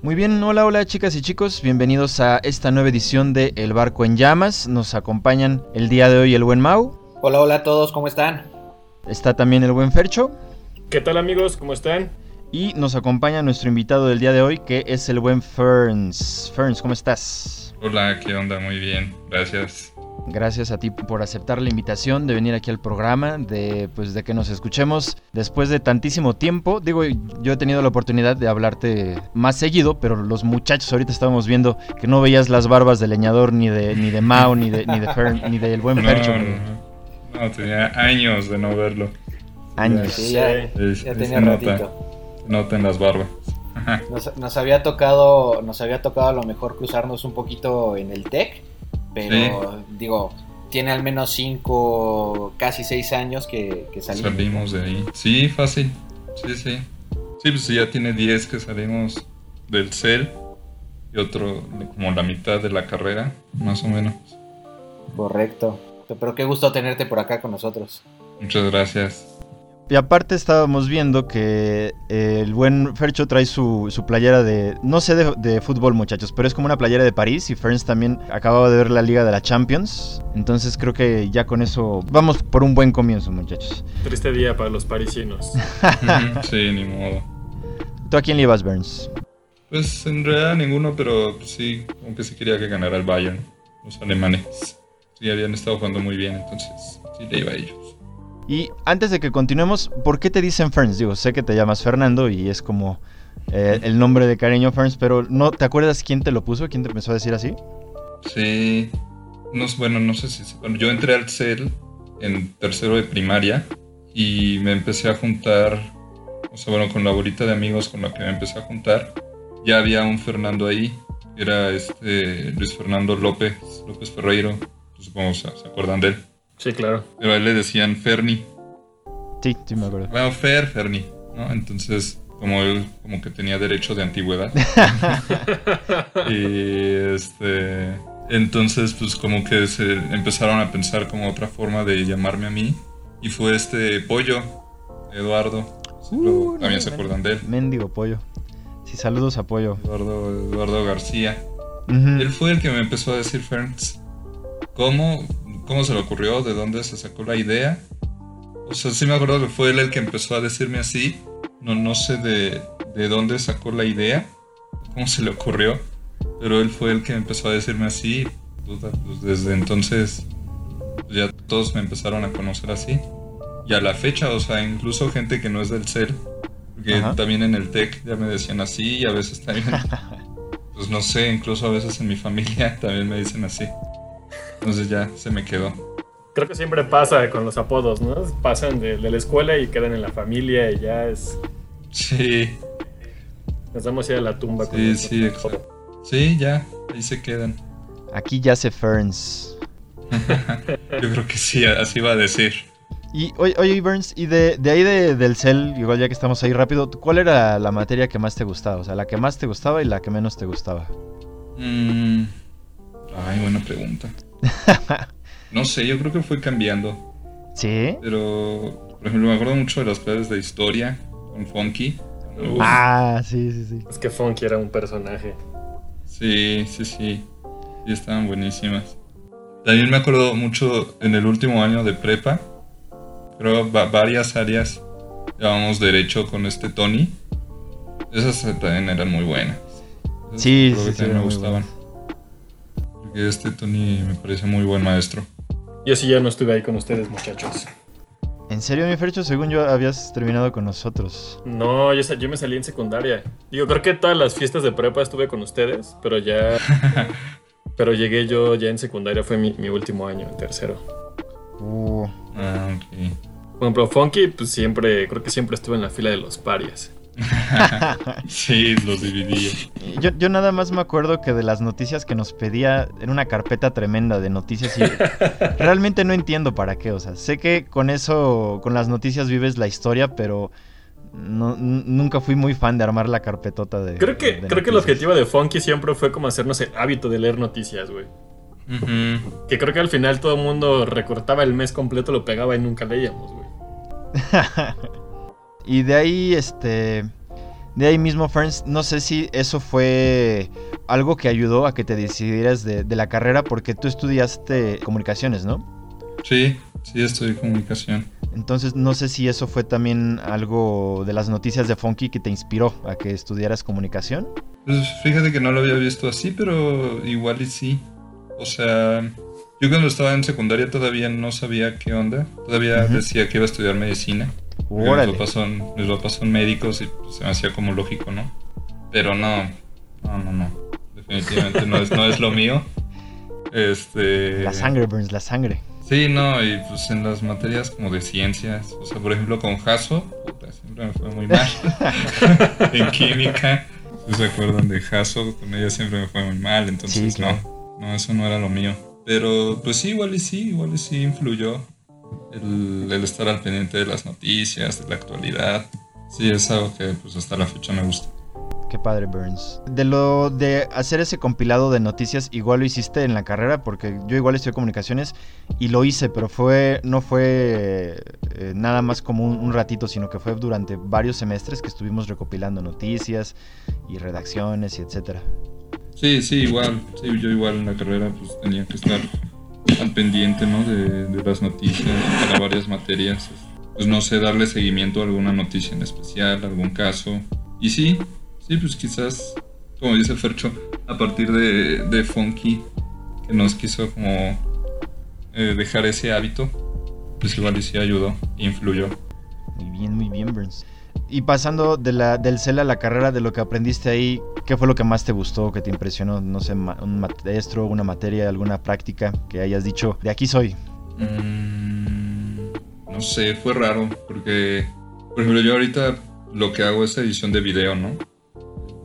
Muy bien, hola, hola chicas y chicos, bienvenidos a esta nueva edición de El Barco en Llamas. Nos acompañan el día de hoy el buen Mau. Hola, hola a todos, ¿cómo están? Está también el buen Fercho. ¿Qué tal amigos? ¿Cómo están? Y nos acompaña nuestro invitado del día de hoy, que es el buen Ferns. Ferns, ¿cómo estás? Hola, ¿qué onda? Muy bien, gracias. Gracias a ti por aceptar la invitación de venir aquí al programa, de pues de que nos escuchemos después de tantísimo tiempo. Digo, yo he tenido la oportunidad de hablarte más seguido, pero los muchachos ahorita estábamos viendo que no veías las barbas de leñador ni de ni de Mao ni de ni de Fern, ni del buen Fercho. No, no, tenía años de no verlo. Años. Sí, ya, Es- ya es tenía nota. ratito. Nota en las barbas. Nos, nos había tocado, nos había tocado a lo mejor cruzarnos un poquito en el TEC, pero digo, tiene al menos cinco, casi seis años que, que salimos. Salimos de ahí. Sí, fácil. Sí, sí. Sí, pues ya tiene 10 que salimos del CEL y otro como la mitad de la carrera, más o menos. Correcto. Pero qué gusto tenerte por acá con nosotros. Muchas gracias. Y aparte estábamos viendo que eh, el buen Fercho trae su, su playera de, no sé de, de fútbol muchachos, pero es como una playera de París y Ferns también acababa de ver la Liga de la Champions. Entonces creo que ya con eso vamos por un buen comienzo muchachos. Triste día para los parisinos. sí, ni modo. ¿Tú a quién le ibas, Burns? Pues en realidad ninguno, pero sí, aunque sí quería que ganara el Bayern, los alemanes. Sí, habían estado jugando muy bien, entonces sí le iba a ellos. Y antes de que continuemos, ¿por qué te dicen Ferns? Digo, sé que te llamas Fernando y es como eh, el nombre de cariño Ferns, pero no, ¿te acuerdas quién te lo puso? ¿Quién te empezó a decir así? Sí, no, bueno, no sé si... Bueno, yo entré al CEL en tercero de primaria y me empecé a juntar, o sea, bueno, con la bolita de amigos con la que me empecé a juntar, ya había un Fernando ahí, era este Luis Fernando López, López Ferreiro, supongo se acuerdan de él, Sí, claro. pero a él le decían Ferni, Sí, sí me acuerdo. bueno, Fer, Ferni, ¿no? Entonces, como él como que tenía derecho de antigüedad. y este entonces pues como que se empezaron a pensar como otra forma de llamarme a mí y fue este pollo Eduardo Uh, también no, se acuerdan de él Mendigo pollo. Sí, saludos a pollo. Eduardo Eduardo García él fue el que me empezó a decir Ferns cómo cómo se le ocurrió de dónde se sacó la idea. O sea sí me acuerdo que fue él el que empezó a decirme así. No no sé de de dónde sacó la idea cómo se le ocurrió pero él fue el que empezó a decirme así. Puta, pues desde entonces pues, ya todos me empezaron a conocer así. Y a la fecha o sea incluso gente que no es del CEL porque Ajá. también en el TEC ya me decían así y a veces también. Pues no sé, incluso a veces en mi familia también me dicen así. Entonces ya se me quedó. Creo que siempre pasa con los apodos, ¿no? Pasan de, de la escuela y quedan en la familia y ya es... Sí, Nos damos a ir a la tumba con sí, esos sí, exacto. Sí, ya, ahí se quedan. Aquí ya se Ferns. Yo creo que sí, así va a decir. Y oye, oye Burns, y de, de ahí de- del CEL, igual ya que estamos ahí rápido, ¿cuál era la materia que más te gustaba? O sea, la que más te gustaba y la que menos te gustaba. Mm, Ay, buena pregunta. No sé, yo creo que fue cambiando. ¿Sí? Pero, por ejemplo, me acuerdo mucho de las clases de historia con Funky. Uf. Ah, sí, sí, sí. Es que Funky era un personaje. Sí, sí, sí. Sí, estaban buenísimas. También me acuerdo mucho en el último año de prepa. Creo va- varias áreas llevábamos derecho con este Tony. Esas también eran muy buenas. Esas Sí, sí, sí, me gustaban. Porque este Tony me parece muy buen maestro. Yo sí ya no estuve ahí con ustedes, muchachos. ¿En serio, mi Fercho? Según yo habías terminado con nosotros. No, yo, me salí en secundaria. Digo, creo que todas las fiestas de prepa estuve con ustedes, pero ya... pero llegué yo ya en secundaria, fue mi, mi último año, en tercero. Uh, Ah, ok. Por ejemplo, Funky, pues siempre, creo que siempre estuve en la fila de los parias. Sí, los dividía. yo, yo nada más me acuerdo que de las noticias que nos pedía, era una carpeta tremenda de noticias y realmente no entiendo para qué. O sea, sé que con eso, con las noticias vives la historia, pero no- nunca fui muy fan de armar la carpetota de. Creo que, de creo que el objetivo de Funky siempre fue como hacernos el hábito de leer noticias, güey. Que creo que al final todo el mundo recortaba el mes completo, lo pegaba y nunca leíamos, güey. y de ahí, este. De ahí mismo, Ferns, no sé si eso fue algo que ayudó a que te decidieras de, de la carrera porque tú estudiaste comunicaciones, ¿no? Sí, sí, estudié comunicación. Entonces no sé si eso fue también algo de las noticias de Funky que te inspiró a que estudiaras comunicación. Pues fíjate que no lo había visto así, pero igual y sí. O sea, yo cuando estaba en secundaria todavía no sabía qué onda. Todavía decía que iba a estudiar medicina. Mis papás, son, mis papás son médicos y pues, se me hacía como lógico, ¿no? Pero no, no, no, no. Definitivamente no es, no es lo mío. Este... La sangre, Burns, la sangre. Sí, no, y pues en las materias como de ciencias, o sea, por ejemplo con Jaso, puta, siempre me fue muy mal. en química, si se acuerdan de Jaso, con ella siempre me fue muy mal, entonces no, no, eso no era lo mío. Pero pues sí, igual y sí, igual y sí influyó el, estar al pendiente de las noticias, de la actualidad. Sí, es algo que pues hasta la fecha me gusta. Qué padre, Burns. De lo de hacer ese compilado de noticias, igual lo hiciste en la carrera, porque yo igual estudié comunicaciones y lo hice, pero fue no fue eh, nada más como un, ratito, sino que fue durante varios semestres que estuvimos recopilando noticias y redacciones y etcétera. Sí, sí, igual. Sí, yo igual en la carrera pues tenía que estar al pendiente, ¿no? De, las noticias para varias materias. Pues no sé, darle seguimiento a alguna noticia en especial, algún caso. Y sí, Sí, pues quizás, como dice Fercho, a partir de, de Funky, que nos quiso como eh, dejar ese hábito, pues igual y sí ayudó, influyó. Muy bien, muy bien, Burns. Y pasando del CEL a la carrera, de lo que aprendiste ahí, ¿qué fue lo que más te gustó, que te impresionó? No sé, un maestro, una materia, alguna práctica que hayas dicho, de aquí soy. Mm, no sé, fue raro, porque, por ejemplo, yo ahorita lo que hago es edición de video, ¿no?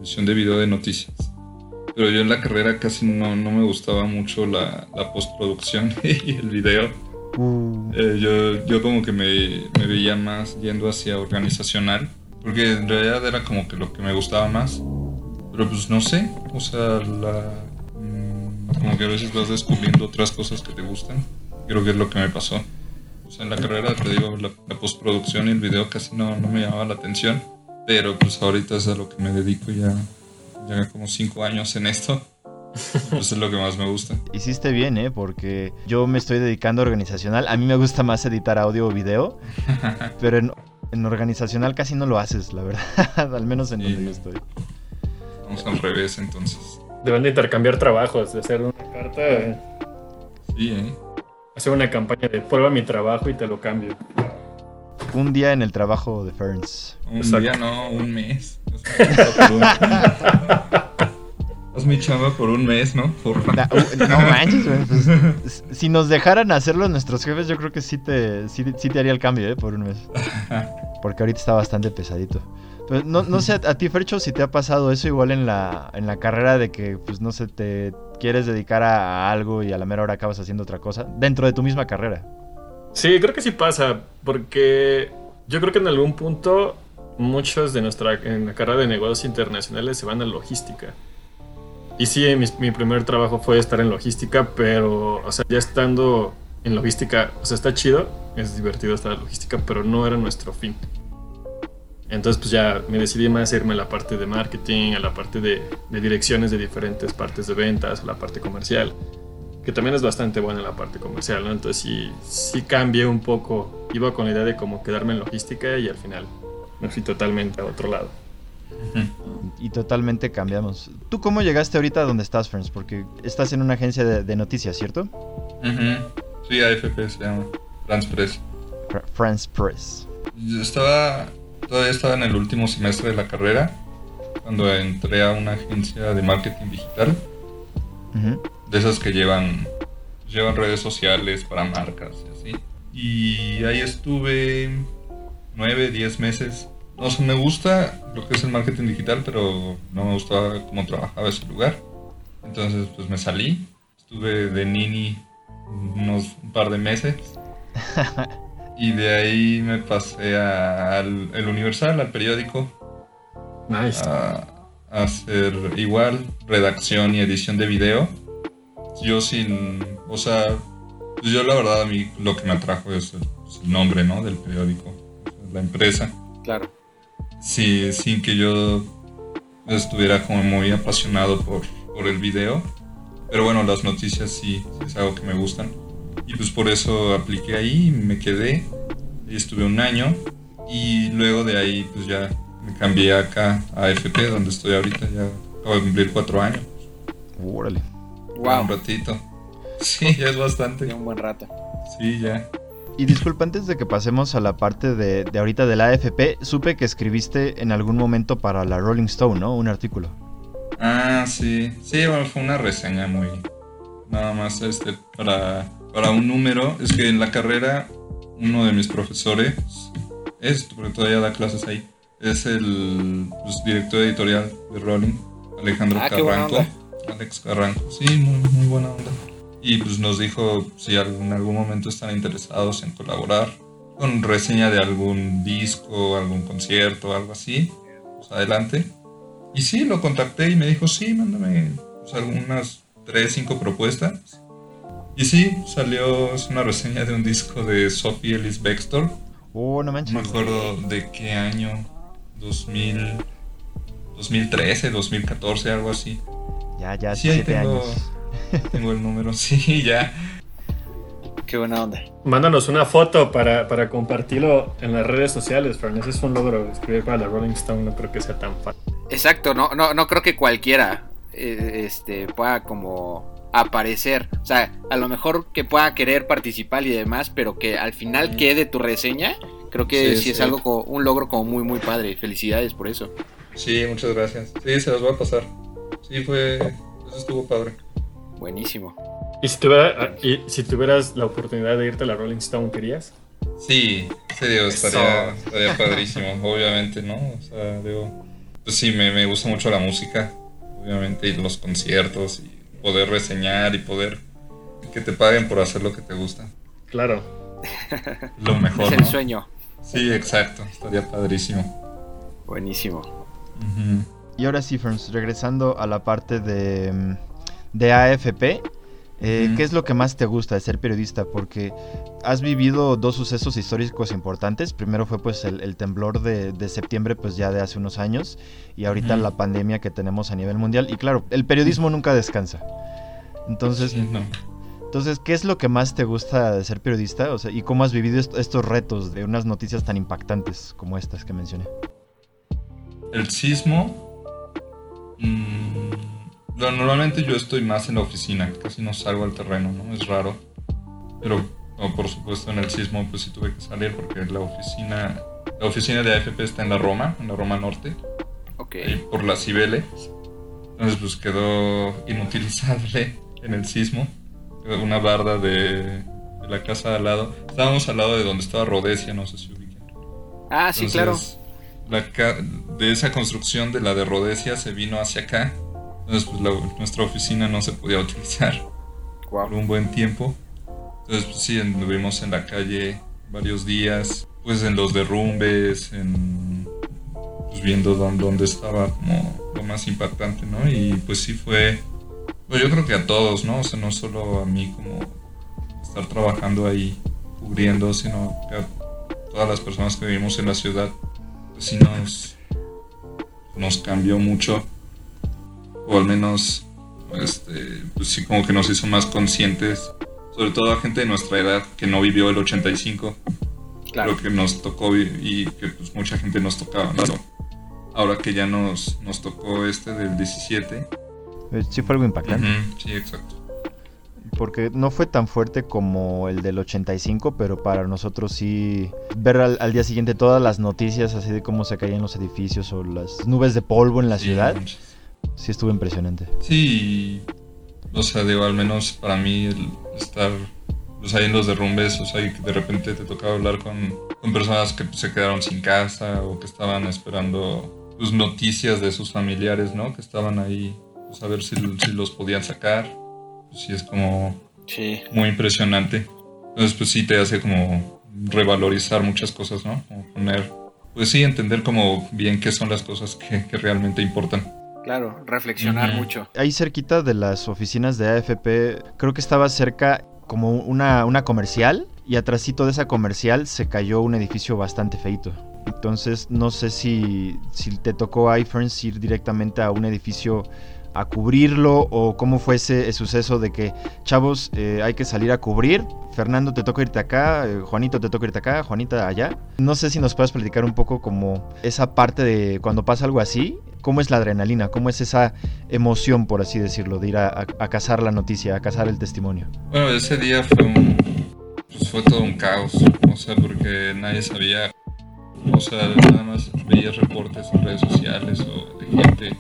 de video de noticias. Pero yo en la carrera casi no, no me gustaba mucho la postproducción y el video. Uh. Eh, yo, yo como que me, me, veía más yendo hacia organizacional, porque en realidad era como que lo que me gustaba más. Pero pues no sé, o sea, la, mm, como que a veces vas descubriendo otras cosas que te gustan. Creo que es lo que me pasó. O sea, en la carrera, te digo, la, la postproducción y el video casi no, no me llamaba la atención. Pero pues ahorita es a lo que me dedico ya, ya como cinco años en esto. Pues es lo que más me gusta. Hiciste bien, ¿eh? Porque yo me estoy dedicando a organizacional. A mí me gusta más editar audio o video. pero en, organizacional casi no lo haces, la verdad. Al menos en donde yo estoy. Vamos al revés, entonces. Deben de intercambiar trabajos, de hacer una carta. Sí, ¿eh? Hacer una campaña de prueba mi trabajo y te lo cambio un día en el trabajo de Ferns. Un día, no, un mes. Haz mi chamba por un mes, ¿no? no manches, pues, si nos dejaran hacerlo nuestros jefes, yo creo que sí te, sí, te haría el cambio, ¿eh? Por un mes. Porque ahorita está bastante pesadito. Pues no, no sé, a ti, Fercho, si te ha pasado eso igual en la, en la carrera de que, pues no sé, te quieres dedicar a algo y a la mera hora acabas haciendo otra cosa, dentro de tu misma carrera. Sí, creo que sí pasa, porque yo creo que en algún punto muchos de nuestra en la carrera de negocios internacionales se van a logística. Y sí, mi, primer trabajo fue estar en logística, pero, o sea, ya estando en logística, o sea, está chido, es divertido estar en logística, pero no era nuestro fin. Entonces, pues ya me decidí más irme a la parte de marketing, a la parte de, de direcciones de diferentes partes de ventas, a la parte comercial que también es bastante buena en la parte comercial, ¿no? Entonces sí, sí cambié un poco, iba con la idea de cómo quedarme en logística y al final me fui totalmente a otro lado. Y totalmente cambiamos. ¿Tú cómo llegaste ahorita a donde estás, Friends? Porque estás en una agencia de, noticias, ¿cierto? Sí, AFP se llama. France Press. France Press. Yo estaba, todavía estaba en el último semestre de la carrera cuando entré a una agencia de marketing digital de esas que llevan, llevan redes sociales para marcas y así. Y ahí estuve nueve, diez meses. No sé, me gusta lo que es el marketing digital, pero no me gustaba cómo trabajaba ese lugar. Entonces, pues me salí. Estuve de nini unos un par de meses. y de ahí me pasé al el Universal, al periódico. Nice. A, a hacer igual redacción y edición de video yo sin, o sea, pues yo la verdad a mí lo que me atrajo es el, nombre, ¿no? Del periódico, la empresa. Claro. Sí, sin que yo estuviera como muy apasionado por, por el video. Pero bueno, las noticias sí, es algo que me gustan. Y pues por eso apliqué ahí, me quedé, y estuve un año y luego de ahí pues ya me cambié acá a FP donde estoy ahorita, ya acabo de cumplir cuatro años. Órale. Wow. Un ratito. Sí, ya es bastante. un buen rato. Sí, ya. Y disculpa, antes de que pasemos a la parte de, de ahorita de la AFP, supe que escribiste en algún momento para la Rolling Stone, ¿no? Un artículo. Ah, sí. Sí, bueno, fue una reseña muy... Nada más este, para, para un número. Es que en la carrera uno de mis profesores, es, porque todavía da clases ahí, es el pues, director editorial de Rolling, Alejandro Ah, qué buena Carranco. Alex Carranco, sí, muy, muy buena onda. Y pues nos dijo si en algún momento están interesados en colaborar con reseña de algún disco, algún concierto, algo así, pues adelante. Y sí, lo contacté y me dijo, sí, mándame pues, algunas tres, cinco propuestas. Y sí, salió, una reseña de un disco de Sophie Ellis Bextor. Oh, no No manches. me acuerdo de qué año, 2000, 2013, 2014, algo así. Ya, ya, Sí, ahí tengo, años. Tengo el número, sí, ya. Qué buena onda. Mándanos una foto para, para compartirlo en las redes sociales, Fran. Ese es un logro. Escribir para la Rolling Stone no creo que sea tan fácil. Exacto, no, no, no creo que cualquiera eh, este, pueda como aparecer. O sea, a lo mejor que pueda querer participar y demás, pero que al final quede tu reseña, creo que sí, Sí, es sí. algo como un logro como muy muy padre. Felicidades por eso. Sí, muchas gracias. Sí, se los voy a pasar. Sí, fue. Eso estuvo padre. Buenísimo. ¿Y si, tuviera- y si tuvieras la oportunidad de irte a la Rolling Stone, querías? Sí, sí, digo, estaría, estaría padrísimo, obviamente, ¿no? O sea, digo. Pues sí, me, me gusta mucho la música, obviamente, y los conciertos, y poder reseñar y poder que te paguen por hacer lo que te gusta. Claro. Lo mejor. es el ¿no? sueño. Sí, exacto, estaría padrísimo. Buenísimo. Y ahora sí, Ferns, regresando a la parte de, mm, de AFP, eh. ¿qué es lo que más te gusta de ser periodista? Porque has vivido dos sucesos históricos importantes. Primero fue pues el, el temblor de, de septiembre, pues ya de hace unos años, y ahorita la pandemia que tenemos a nivel mundial. Y claro, el periodismo nunca descansa. Entonces, Sí, no. entonces, ¿qué es lo que más te gusta de ser periodista? O sea, ¿y cómo has vivido est- estos retos de unas noticias tan impactantes como estas que mencioné? El sismo. mm, normalmente yo estoy más en la oficina, casi no salgo al terreno, ¿no? Es raro. Pero, no, por supuesto, en el sismo, pues sí tuve que salir porque la oficina. La oficina de AFP está en la Roma, en la Roma Norte, Ok. ahí por la Cibeles. Entonces, pues quedó inutilizable en el sismo. Una barda de, de la casa de al lado. Estábamos al lado de donde estaba Rodesia, no sé si ubican. Ah, sí, claro. Entonces, la ca- de esa construcción de la de Rodesia se vino hacia acá. Entonces, pues la- nuestra oficina no se podía utilizar por Wow. un buen tiempo. Entonces, pues sí, anduvimos en la calle varios días, pues en los derrumbes, en pues viendo dónde, dónde estaba como lo más impactante, ¿no? Y pues sí fue, pues yo creo que a todos, ¿no? O sea, no solo a mí como estar trabajando ahí cubriendo, sino que a todas las personas que vivimos en la ciudad, pues sí nos, nos cambió mucho, o al menos, este, pues sí como que nos hizo más conscientes, sobre todo a gente de nuestra edad que no vivió el 85, Claro. creo que nos tocó y que pues mucha gente nos tocaba, ¿no? Ahora que ya nos, nos tocó este del 17. Eh, Sí fue algo impactante. Sí, exacto. Porque no fue tan fuerte como el del 85, pero para nosotros sí ver al, al día siguiente todas las noticias así de cómo se caían los edificios o las nubes de polvo en la Sí, ciudad, manches. Sí estuvo impresionante. Sí, o sea, digo, al menos para mí el estar pues, ahí en los derrumbes, o sea, y que de repente te tocaba hablar con, con personas que pues, se quedaron sin casa o que estaban esperando pues, noticias de sus familiares, ¿no? Que estaban ahí, pues, a ver si, si los podían sacar. Pues sí, es como Sí. muy impresionante. Entonces, pues sí te hace como revalorizar muchas cosas, ¿no? Como poner, pues sí, entender como bien qué son las cosas que, que realmente importan. Claro, reflexionar Ujú. mucho. Ahí cerquita de las oficinas de AFP, creo que estaba cerca como una, una comercial y atrásito de esa comercial se cayó un edificio bastante feito. Entonces no sé si, si te tocó a iFerns ir directamente a un edificio a cubrirlo o cómo fue ese, suceso de que, chavos, eh, hay que salir a cubrir. Fernando, te toca irte acá, eh, Juanito, te toca irte acá, Juanita allá. No sé si nos puedes platicar un poco como esa parte de cuando pasa algo así, cómo es la adrenalina, cómo es esa emoción, por así decirlo, de ir a, cazar la noticia, a cazar el testimonio. Bueno, ese día fue un, pues fue todo un caos, o sea, porque nadie sabía, o sea, nada más veía reportes en redes sociales o de gente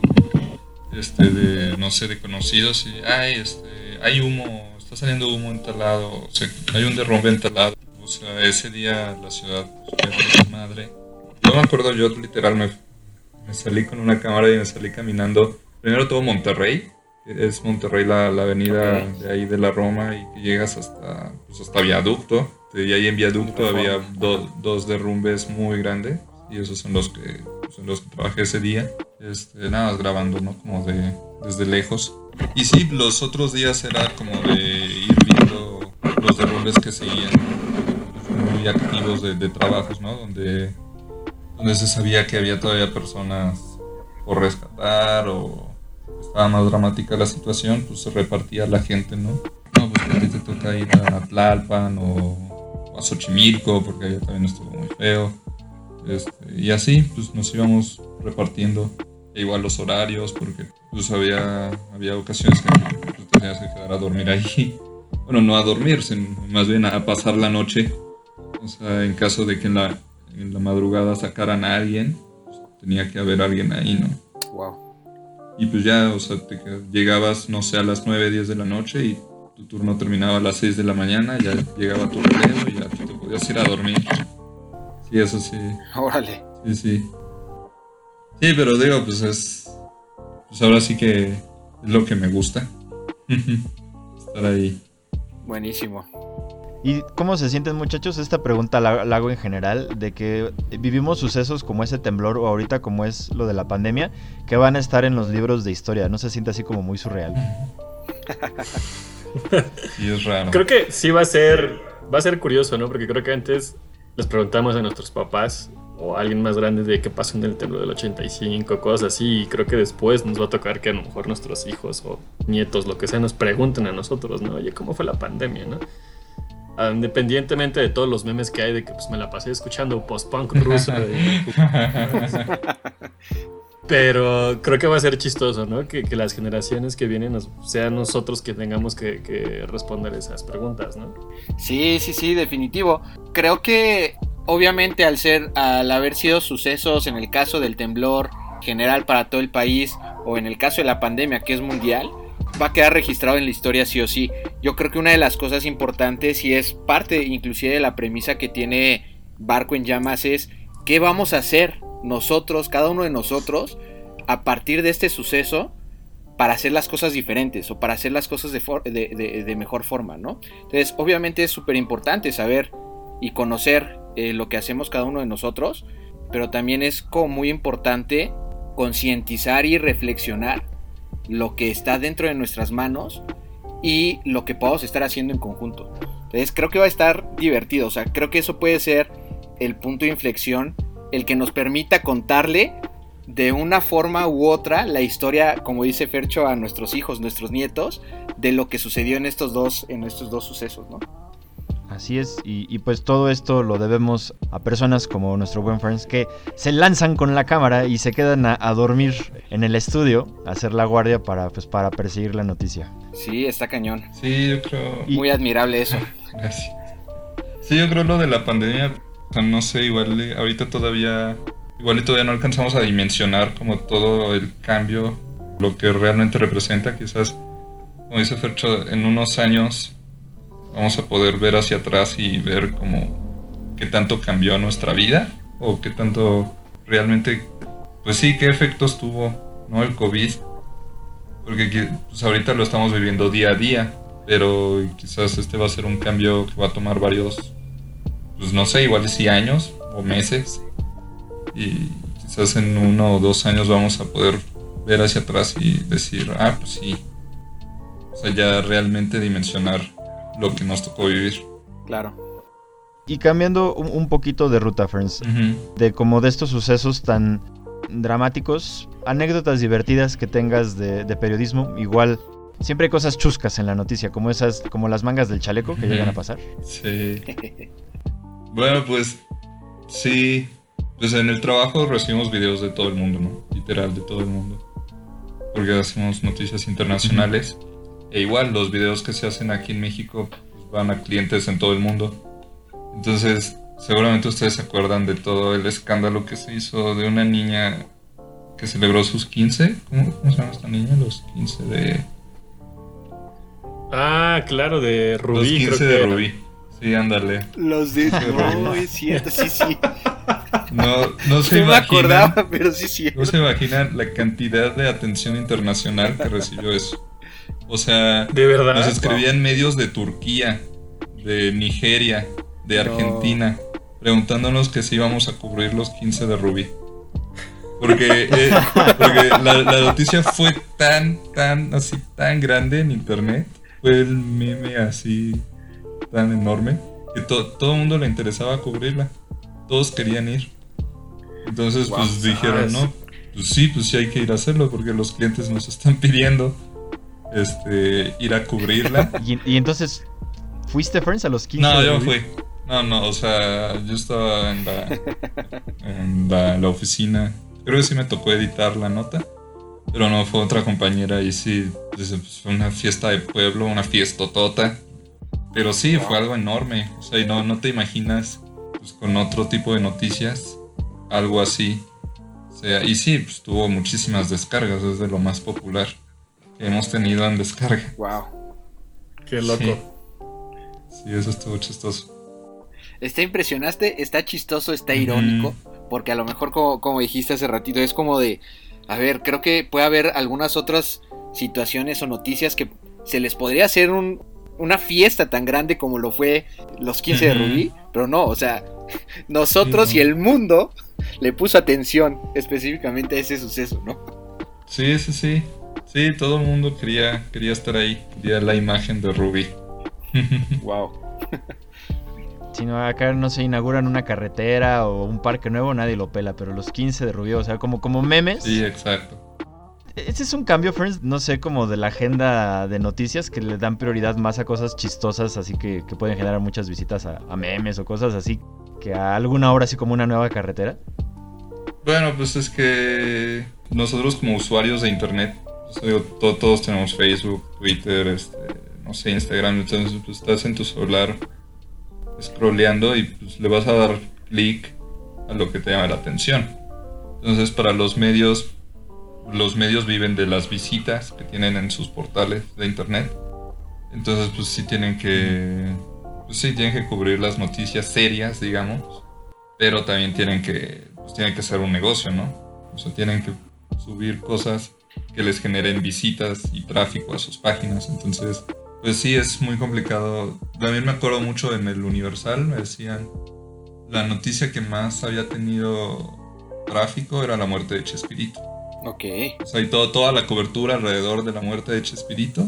este, de, no sé, de conocidos y, ay, este, hay humo, está saliendo humo en tal lado, o sea, hay un derrumbe en tal lado. O sea, ese día la ciudad, pues, madre. Yo me acuerdo, yo literal me, me, salí con una cámara y me salí caminando. Primero todo Monterrey, es Monterrey la, la avenida de ahí de la Roma y que llegas hasta, pues hasta Viaducto. Y ahí en Viaducto había dos derrumbes muy grandes y esos son los que, son los que trabajé ese día este, nada grabando, ¿no? Como de desde lejos. Y sí, los otros días era como de ir viendo los derrumbes que seguían muy activos de, trabajos, ¿no? Donde, donde se sabía que había todavía personas por rescatar o estaba más dramática la situación, pues se repartía la gente, ¿no? No, pues a ti te toca ir a Tlalpan o a Xochimilco porque allá también estuvo muy feo. Este, y así, pues nos íbamos repartiendo igual los horarios, porque pues había, había ocasiones que pues, tenías que quedar a dormir ahí. Bueno, no a dormir, sino más bien a pasar la noche. O sea, en caso de que en la, en la madrugada sacaran a alguien, pues, tenía que haber alguien ahí, ¿no? Wow. Y pues ya, o sea, te, llegabas, no sé, a las 9, 10 de la noche y tu turno terminaba a las 6 de la mañana, ya llegaba tu relevo y ya te podías ir a dormir. Sí, eso sí. Órale. Sí, sí. Sí, pero digo, pues es. Pues ahora sí que es lo que me gusta. Estar ahí. Buenísimo. ¿Y cómo se sienten muchachos? Esta pregunta la, hago en general, de que vivimos sucesos como ese temblor o ahorita como es lo de la pandemia, que van a estar en los libros de historia. ¿No se siente así como muy surreal? sí, es raro. Creo que sí va a ser, va a ser curioso, ¿no? Porque creo que antes les preguntamos a nuestros papás o alguien más grande de qué pasó en el temblor del 85, cosas así. Y creo que después nos va a tocar que a lo mejor nuestros hijos o nietos, lo que sea, nos pregunten a nosotros, ¿no? Oye, ¿cómo fue la pandemia, no? Ah, independientemente de todos los memes que hay de que pues me la pasé escuchando post-punk ruso. Pero creo que va a ser chistoso, ¿no? Que, las generaciones que vienen sean nosotros que tengamos que, que, responder esas preguntas, ¿no? Sí, sí, sí, definitivo. Creo que obviamente al ser, al haber sido sucesos en el caso del temblor general para todo el país o en el caso de la pandemia que es mundial, va a quedar registrado en la historia sí o sí. Yo creo que una de las cosas importantes y es parte inclusive de la premisa que tiene Barco en Llamas es qué vamos a hacer nosotros, cada uno de nosotros, a partir de este suceso para hacer las cosas diferentes o para hacer las cosas de, mejor forma, ¿no? Entonces, obviamente es súper importante saber y conocer eh, lo que hacemos cada uno de nosotros, pero también es como muy importante concientizar y reflexionar lo que está dentro de nuestras manos y lo que podamos estar haciendo en conjunto. Entonces creo que va a estar divertido, o sea, creo que eso puede ser el punto de inflexión, el que nos permita contarle de una forma u otra la historia, como dice Fercho, a nuestros hijos, nuestros nietos, de lo que sucedió en estos dos, en estos dos sucesos, ¿no? Así es, y, pues todo esto lo debemos a personas como nuestro buen Friends que se lanzan con la cámara y se quedan a, dormir en el estudio, a hacer la guardia para, pues, para perseguir la noticia. Sí, está cañón. Sí, yo creo. Muy admirable eso. Gracias. Sí, yo creo lo de la pandemia, no sé, igual ahorita todavía, igual y todavía no alcanzamos a dimensionar como todo el cambio, lo que realmente representa, quizás, como dice Fercho, en unos años vamos a poder ver hacia atrás y ver como qué tanto cambió nuestra vida o qué tanto realmente, pues sí, qué efectos tuvo ¿no? el COVID. Porque pues ahorita lo estamos viviendo día a día, pero quizás este va a ser un cambio que va a tomar varios, pues no sé, igual sí años o meses. Y quizás en uno o dos años vamos a poder ver hacia atrás y decir, ah, pues sí. O sea, ya realmente dimensionar lo que nos tocó vivir. Claro. Y cambiando un, poquito de ruta, Friends, de como de estos sucesos tan dramáticos, anécdotas divertidas que tengas de, periodismo, igual siempre hay cosas chuscas en la noticia, como esas, como las mangas del chaleco que llegan a pasar. Sí. bueno, pues sí. Pues en el trabajo recibimos videos de todo el mundo, ¿no? Literal, de todo el mundo. Porque hacemos noticias internacionales. E igual, los videos que se hacen aquí en México pues, van a clientes en todo el mundo. Entonces, seguramente ustedes se acuerdan de todo el escándalo que se hizo de una niña que celebró sus 15. ¿Cómo, se llama esta niña? Los 15 de. Ah, claro, de Rubí. Los 15 de Rubí. Sí, ándale. Los de. No, es cierto, sí, sí. No, no se no me acordaba, pero sí, sí. No se imaginan la cantidad de atención internacional que recibió eso. O sea, de verdad. Nos escribían medios de Turquía, de Nigeria, de Argentina, preguntándonos que si íbamos a cubrir los 15 de Rubí. Porque, eh, la, noticia fue tan, tan, así, tan grande en internet. Fue el meme así, tan enorme, que todo el mundo le interesaba cubrirla. Todos querían ir. Entonces, pues dijeron, no, pues sí, pues sí hay que ir a hacerlo porque los clientes nos están pidiendo este, ir a cubrirla. ¿Y, entonces, ¿fuiste, Friends, a los 15? No, yo fui. No, no, o sea, yo estaba en la, en la, oficina. Creo que sí me tocó editar la nota. Pero no, fue otra compañera y sí, pues, fue una fiesta de pueblo, una fiestotota. Pero sí, fue algo enorme. O sea, y no, no te imaginas pues, con otro tipo de noticias algo así. O sea, y sí, pues tuvo muchísimas descargas, es de lo más popular que hemos tenido en descarga. Wow. Qué loco. Sí, sí eso estuvo chistoso está impresionaste, está chistoso, está irónico, porque a lo mejor como, dijiste hace ratito, es como de, a ver, creo que puede haber algunas otras situaciones o noticias que se les podría hacer una fiesta tan grande como lo fue los 15 de Rubí, pero no, o sea, nosotros y el mundo le puso atención específicamente a ese suceso, ¿no? Sí, sí, sí. Sí, todo el mundo quería, quería estar ahí, quería la imagen de Rubí. wow. Si no, acá no se inauguran una carretera o un parque nuevo, nadie lo pela, pero los 15 de Rubio, o sea, como, como memes. Sí, exacto. Ese es un cambio, Friends, no sé, como de la agenda de noticias que le dan prioridad más a cosas chistosas, así que, pueden generar muchas visitas a, memes o cosas así, que a alguna hora así como una nueva carretera. Bueno, pues es que nosotros como usuarios de internet, pues, todos tenemos Facebook, Twitter, este, no sé, Instagram, entonces pues, estás en tu celular scrolleando y pues, le vas a dar clic a lo que te llama la atención. Entonces para los medios, los medios viven de las visitas que tienen en sus portales de internet. Entonces pues sí tienen que, pues sí tienen que cubrir las noticias serias, digamos, pero también tienen que, pues tienen que ser un negocio, ¿no? O sea, tienen que subir cosas que les generen visitas y tráfico a sus páginas. Entonces, pues sí, es muy complicado. También me acuerdo mucho en el Universal, me decían, la noticia que más había tenido tráfico era la muerte de Chespirito. Ok. O sea, y todo, toda la cobertura alrededor de la muerte de Chespirito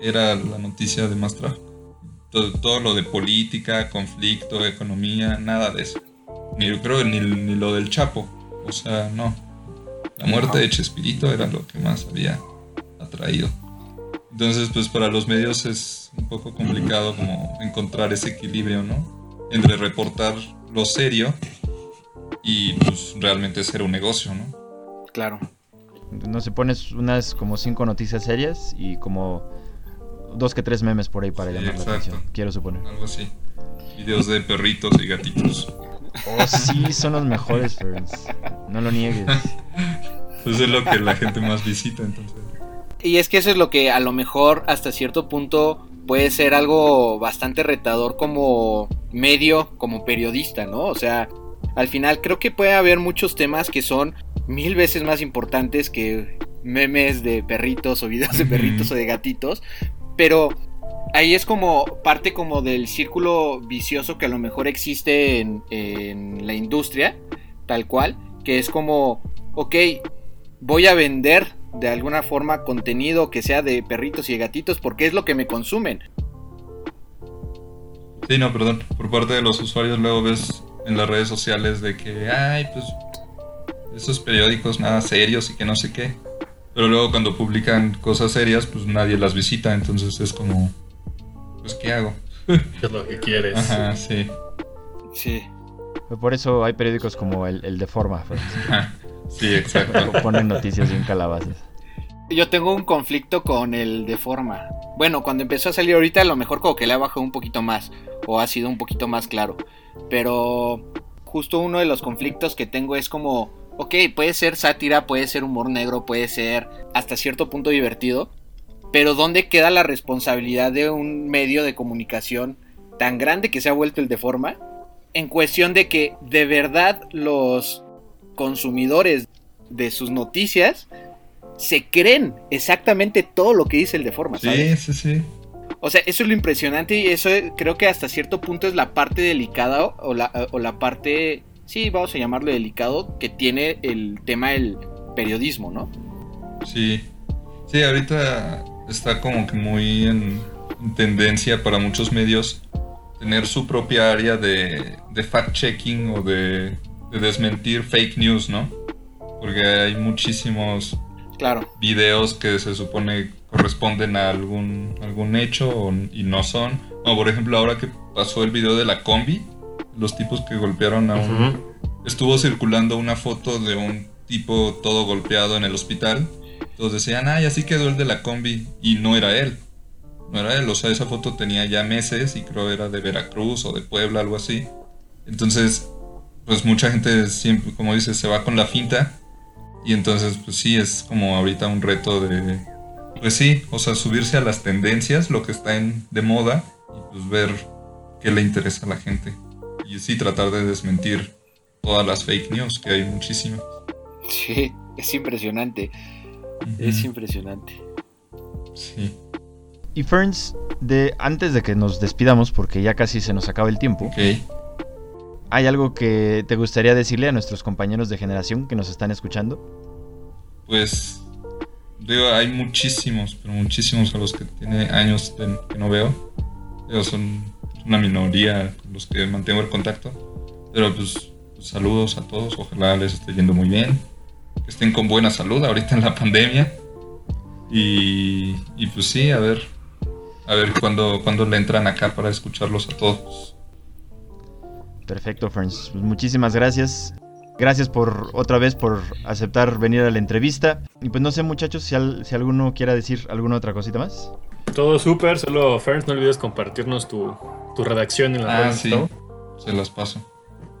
era la noticia de más tráfico. Todo, lo de política, conflicto, economía, nada de eso. Ni yo creo ni, ni lo del Chapo. O sea, no. La muerte de Chespirito era lo que más había atraído. Entonces, pues para los medios es un poco complicado como encontrar ese equilibrio, ¿no? Entre reportar lo serio y pues realmente ser un negocio, ¿no? Claro. No se pones unas como cinco noticias serias y como dos que tres memes por ahí para llamar la atención, quiero suponer. Algo así. Videos de perritos y gatitos. Oh, sí, son los mejores, Friends. No lo niegues. pues es lo que la gente más visita, entonces. Y es que eso es lo que a lo mejor hasta cierto punto puede ser algo bastante retador como medio, como periodista, ¿no? O sea, al final creo que puede haber muchos temas que son mil veces más importantes que memes de perritos o videos de perritos o de gatitos, pero ahí es como parte como del círculo vicioso que a lo mejor existe en, en la industria, tal cual, que es como, ok, voy a vender de alguna forma contenido que sea de perritos y de gatitos porque es lo que me consumen. Sí, no, perdón. Por parte de los usuarios luego ves en las redes sociales de que, ay, pues esos periódicos nada serios y que no sé qué. Pero luego cuando publican cosas serias, pues nadie las visita, entonces es como, pues ¿qué hago? ¿Qué es lo que quieres? Ajá, sí. Sí. Por eso hay periódicos como el, el de Forma. pues, Sí, exacto. Ponen noticias bien calabazas. Yo tengo un conflicto con el de forma. Bueno, cuando empezó a salir ahorita, a lo mejor como que le ha bajado un poquito más. O ha sido un poquito más claro. Pero justo uno de los conflictos que tengo es como, ok, puede ser sátira, puede ser humor negro, puede ser hasta cierto punto divertido. Pero ¿dónde queda la responsabilidad de un medio de comunicación tan grande que se ha vuelto el de forma? En cuestión de que de verdad los consumidores de sus noticias se creen exactamente todo lo que dice el de forma, ¿sabes? Sí, sí, sí. O sea, eso es lo impresionante y eso creo que hasta cierto punto es la parte delicada o la, o la parte, sí, vamos a llamarlo delicado, que tiene el tema del periodismo, ¿no? Sí. Sí, ahorita está como que muy en, en tendencia para muchos medios tener su propia área de, de fact-checking o de, de desmentir fake news, ¿no? Porque hay muchísimos Claro. videos que se supone corresponden a algún, algún hecho o- y no son. Como por ejemplo ahora que pasó el video de la combi, los tipos que golpearon a un... Estuvo circulando una foto de un tipo todo golpeado en el hospital. Todos decían, ay, así quedó el de la combi. Y no era él. No era él. O sea, esa foto tenía ya meses y creo era de Veracruz o de Puebla, algo así. Entonces, pues mucha gente siempre, como dices, se va con la finta. Y entonces, pues sí, es como ahorita un reto de, pues sí, o sea, subirse a las tendencias, lo que está en, de moda, y pues ver qué le interesa a la gente. Y sí, tratar de desmentir todas las fake news, que hay muchísimas. Sí, es impresionante. Es impresionante. Sí, Y Ferns, de, antes de que nos despidamos, porque ya casi se nos acaba el tiempo, ok. ¿hay algo que te gustaría decirle a nuestros compañeros de generación que nos están escuchando? Pues, digo, hay muchísimos, pero muchísimos a los que tiene años de- que no veo. Digo, son una minoría los que mantengo el contacto. Pero pues, pues, saludos a todos, ojalá les esté yendo muy bien. Que estén con buena salud ahorita en la pandemia. Y, y pues sí, a ver, a ver cuándo, cuándo le entran acá para escucharlos a todos. Perfecto, Ferns. Pues muchísimas gracias. Gracias por otra vez por aceptar venir a la entrevista. Y pues no sé, muchachos, si, al- si alguno quiera decir alguna otra cosita más. Todo súper, solo Ferns, no olvides compartirnos tu, tu redacción en la Ah, red, sí, ¿no? se las paso.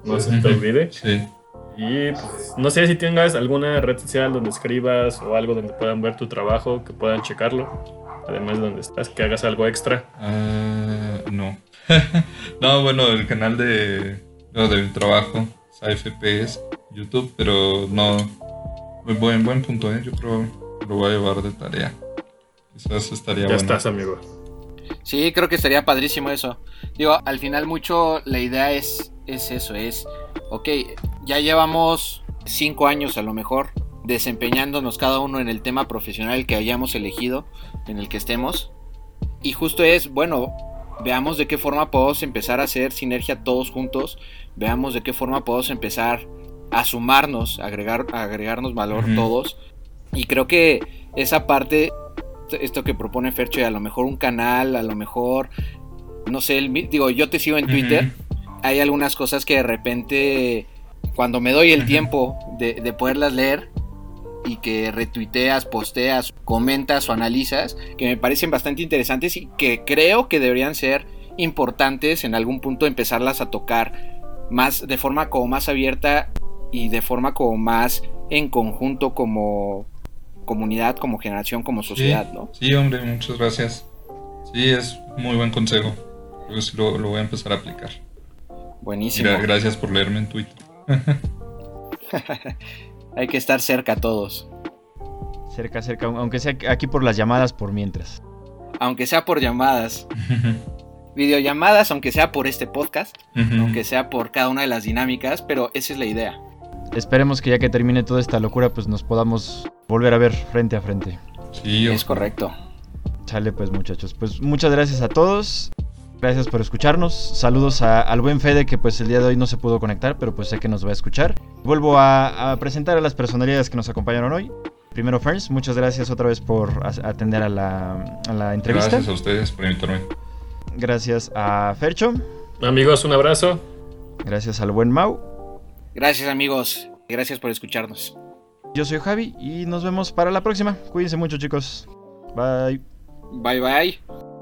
No se te olvide. Sí. Y pues, no sé si tengas alguna red social donde escribas o algo donde puedan ver tu trabajo, que puedan checarlo. Además de donde estás, que hagas algo extra. Ah, no. no, bueno, el canal de, no, de mi trabajo, es YouTube, pero no. Muy buen, buen punto, ¿eh? Yo creo que lo voy a llevar de tarea. Quizás estaría Ya bueno. estás, amigo. Sí, creo que estaría padrísimo eso. Digo, al final mucho la idea es, es eso, es, ok, ya llevamos cinco años a lo mejor desempeñándonos cada uno en el tema profesional que hayamos elegido, en el que estemos. Y justo es, bueno, veamos de qué forma podemos empezar a hacer sinergia todos juntos, veamos de qué forma podemos empezar a sumarnos, a agregar, a agregarnos valor todos. Y creo que esa parte, esto que propone Fercho, a lo mejor un canal, a lo mejor, no sé, el digo, yo te sigo en Twitter, hay algunas cosas que de repente, cuando me doy el tiempo de, de poderlas leer y que retuiteas, posteas, comentas o analizas, que me parecen bastante interesantes y que creo que deberían ser importantes en algún punto empezarlas a tocar más de forma como más abierta y de forma como más en conjunto como comunidad, como generación, como sociedad, ¿no? Sí, hombre, muchas gracias. Sí, es muy buen consejo. Sí lo, lo voy a empezar a aplicar. Buenísimo. Gra- gracias por leerme en Twitter. Hay que estar cerca todos. Cerca, cerca, aunque sea aquí por las llamadas por mientras. Aunque sea por llamadas, videollamadas, aunque sea por este podcast, aunque sea por cada una de las dinámicas, pero esa es la idea. Esperemos que ya que termine toda esta locura, pues nos podamos volver a ver frente a frente. Sí, Es correcto. Sale pues muchachos. Pues muchas gracias a todos. Gracias por escucharnos. Saludos al buen Fede que pues el día de hoy no se pudo conectar, pero pues sé que nos va a escuchar. Vuelvo a, presentar a las personalidades que nos acompañaron hoy. Primero, Ferns, muchas gracias otra vez por atender a la, a la entrevista. Gracias a ustedes por invitarme. Gracias a Fercho. Amigos, un abrazo. Gracias al buen Mau. Gracias amigos. Gracias por escucharnos. Yo soy Javi y nos vemos para la próxima. Cuídense mucho chicos. Bye. Bye bye.